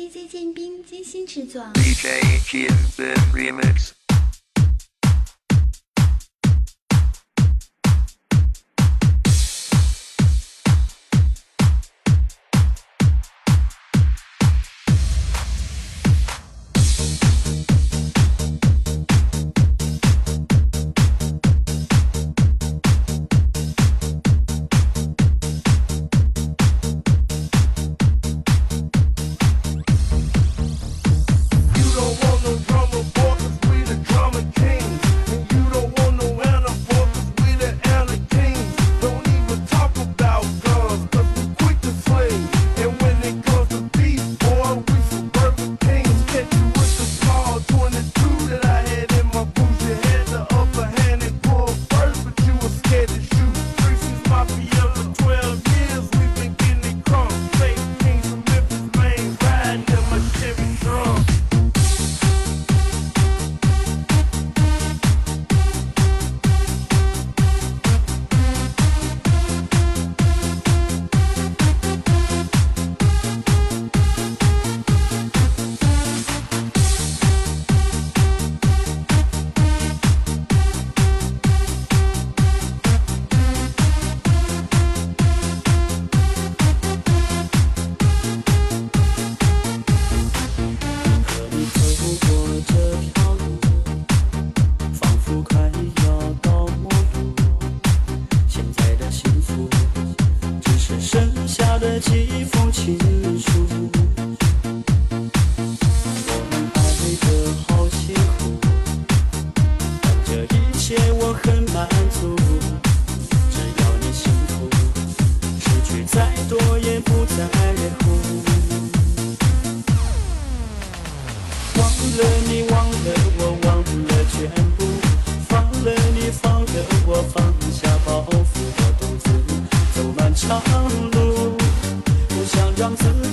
DJ 建斌精心制作。DJ Remix。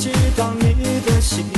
知道你的心。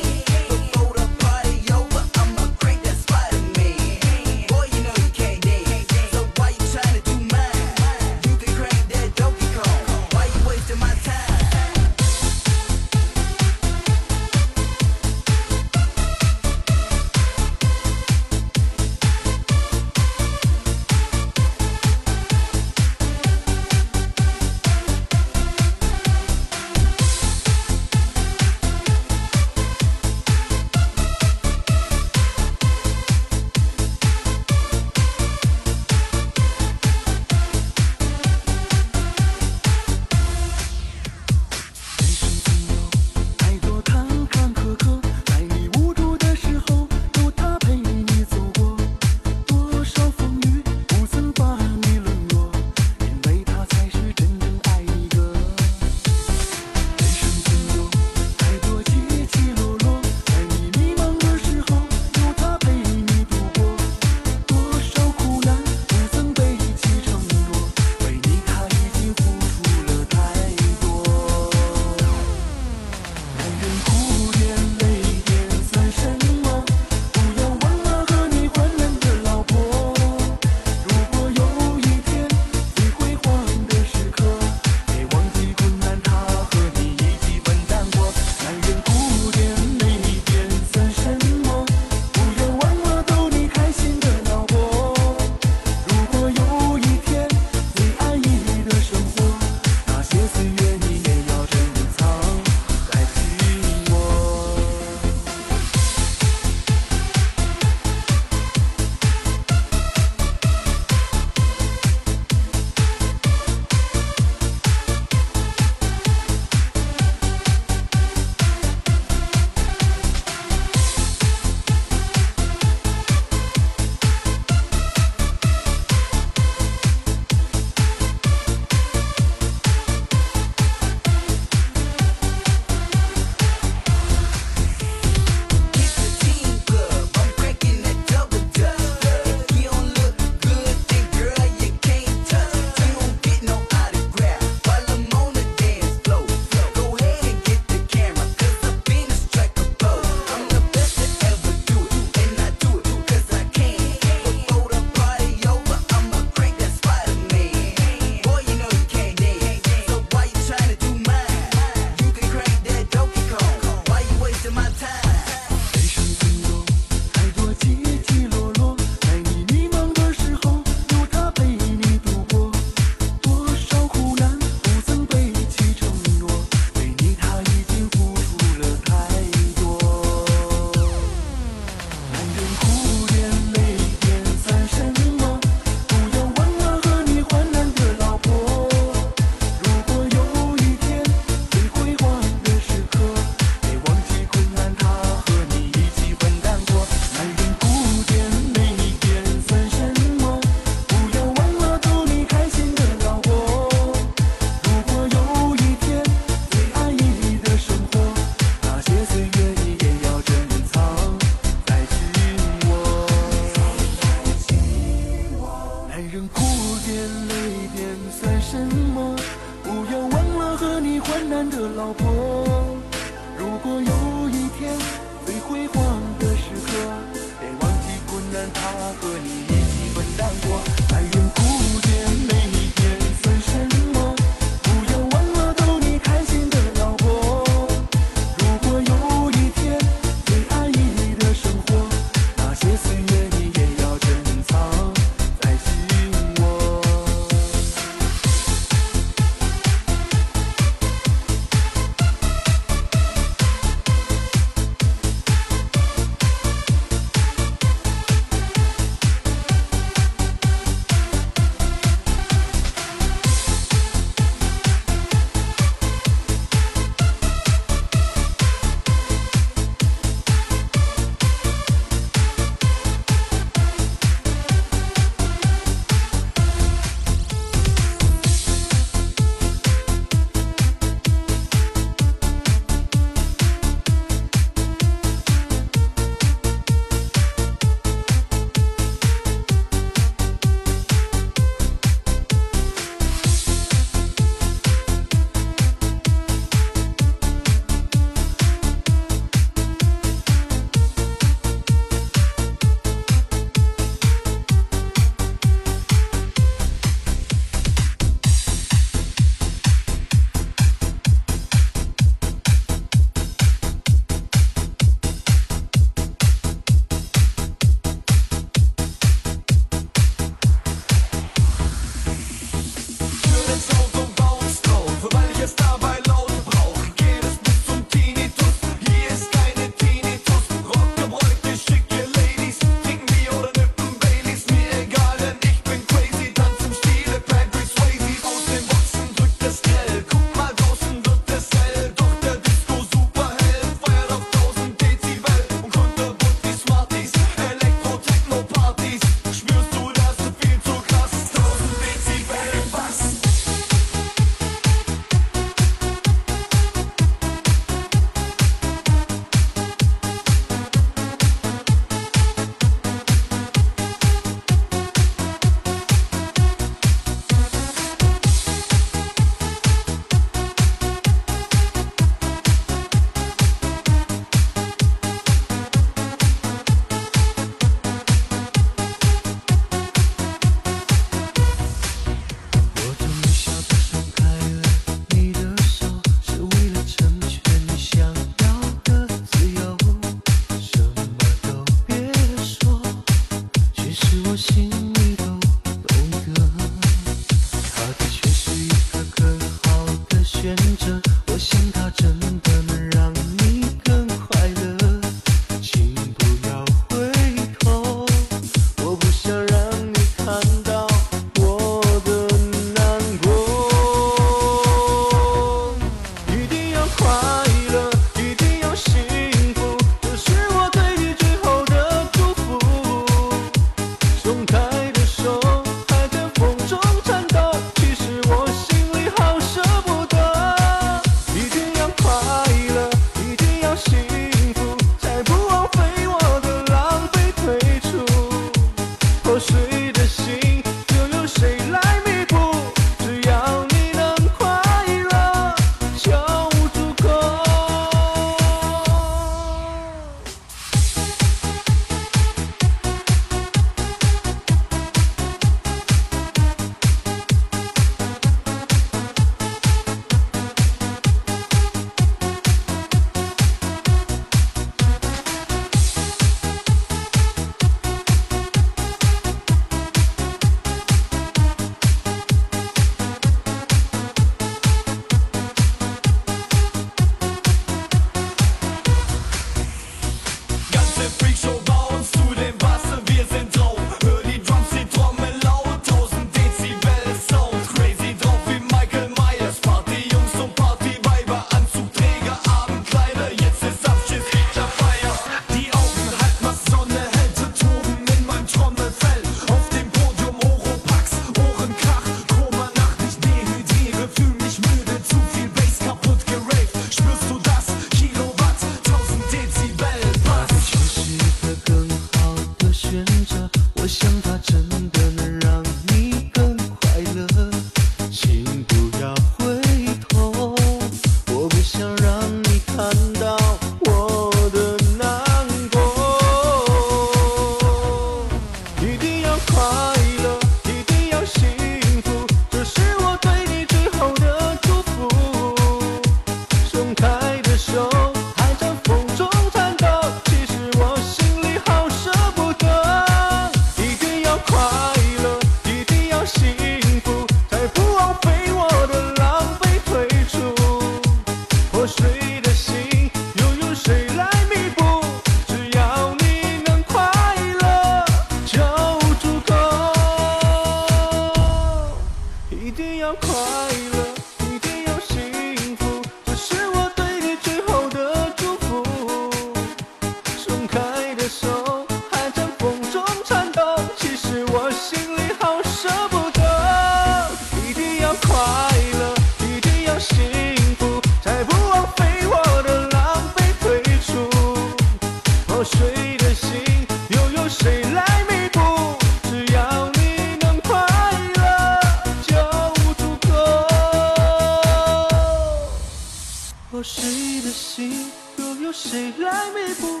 谁的心，又有谁来弥补？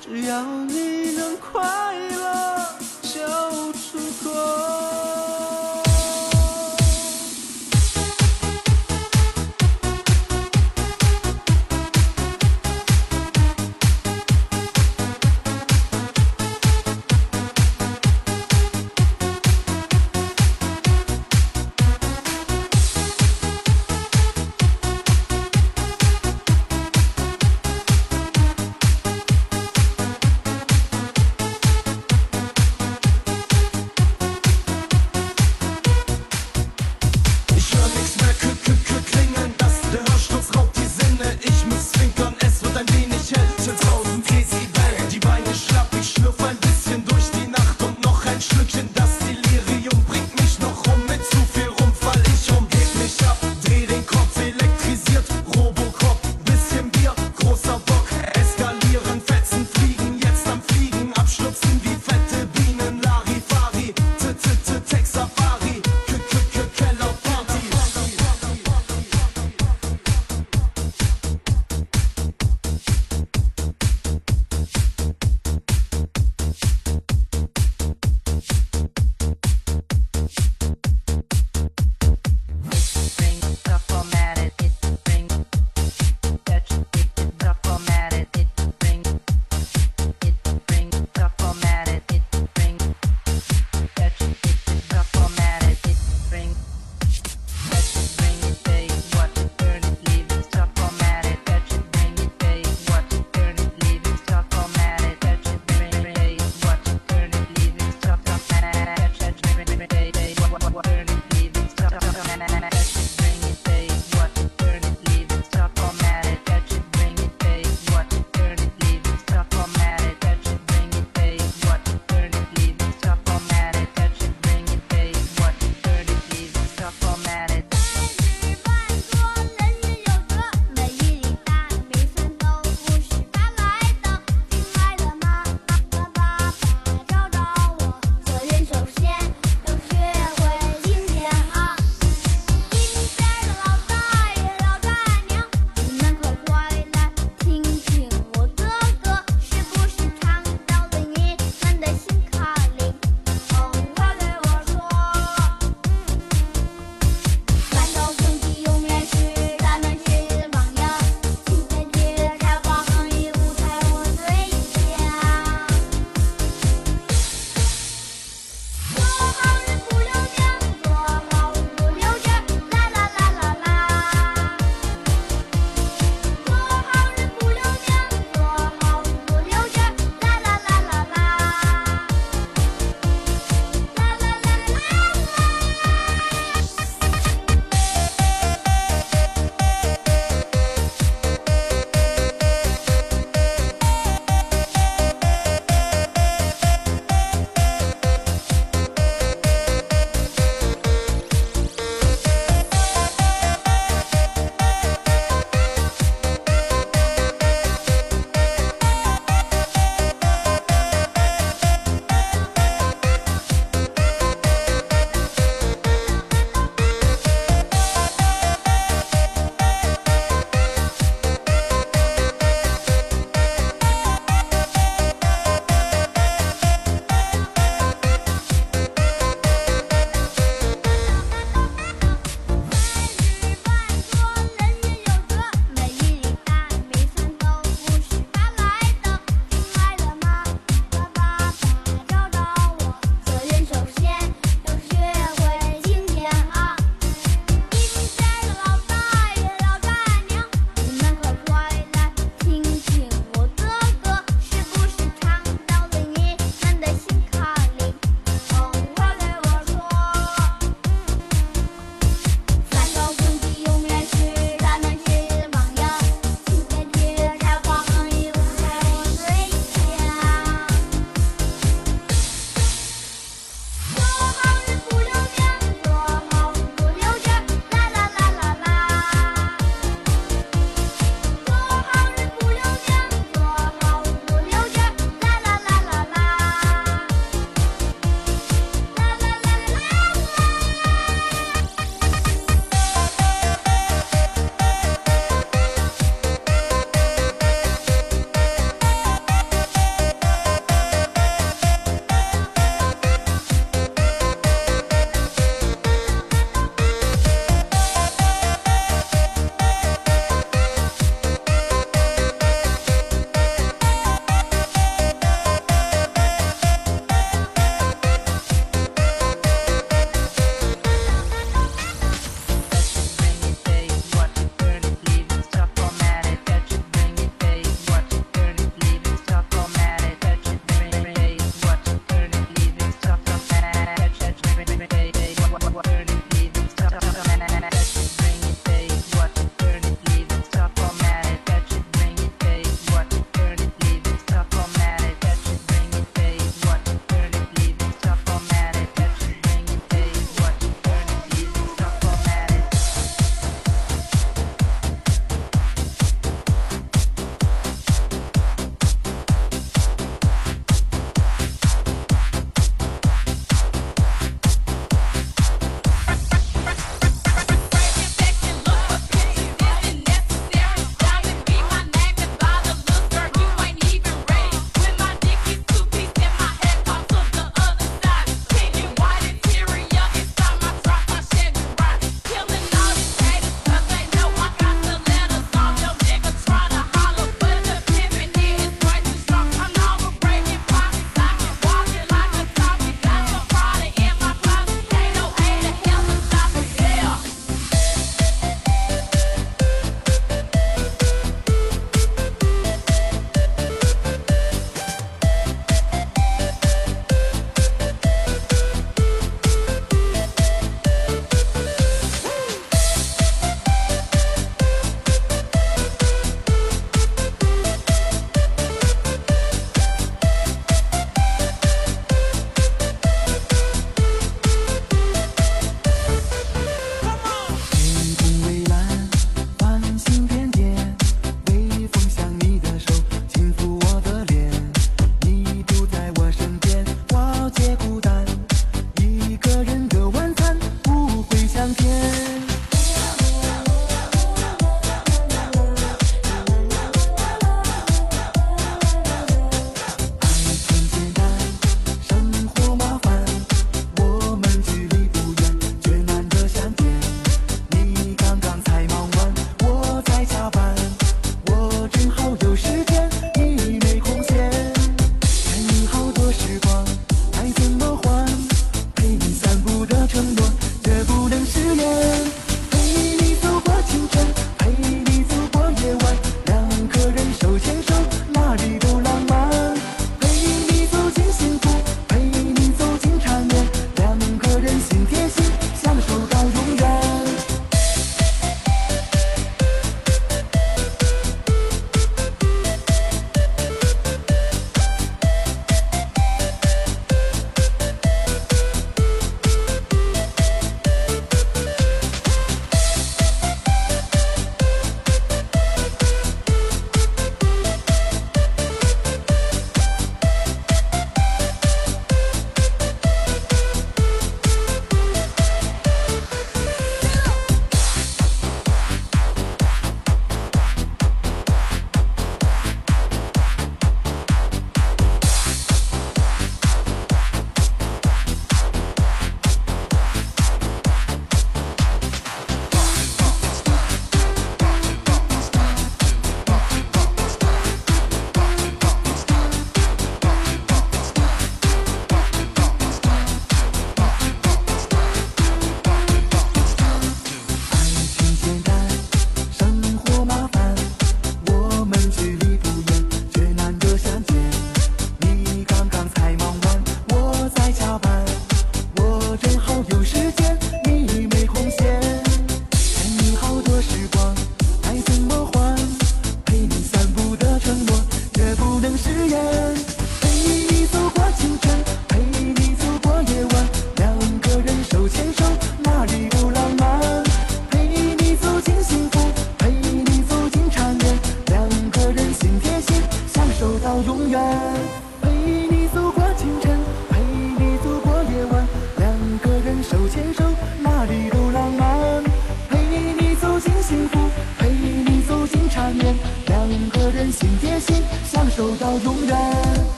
只要你能快乐，就足够。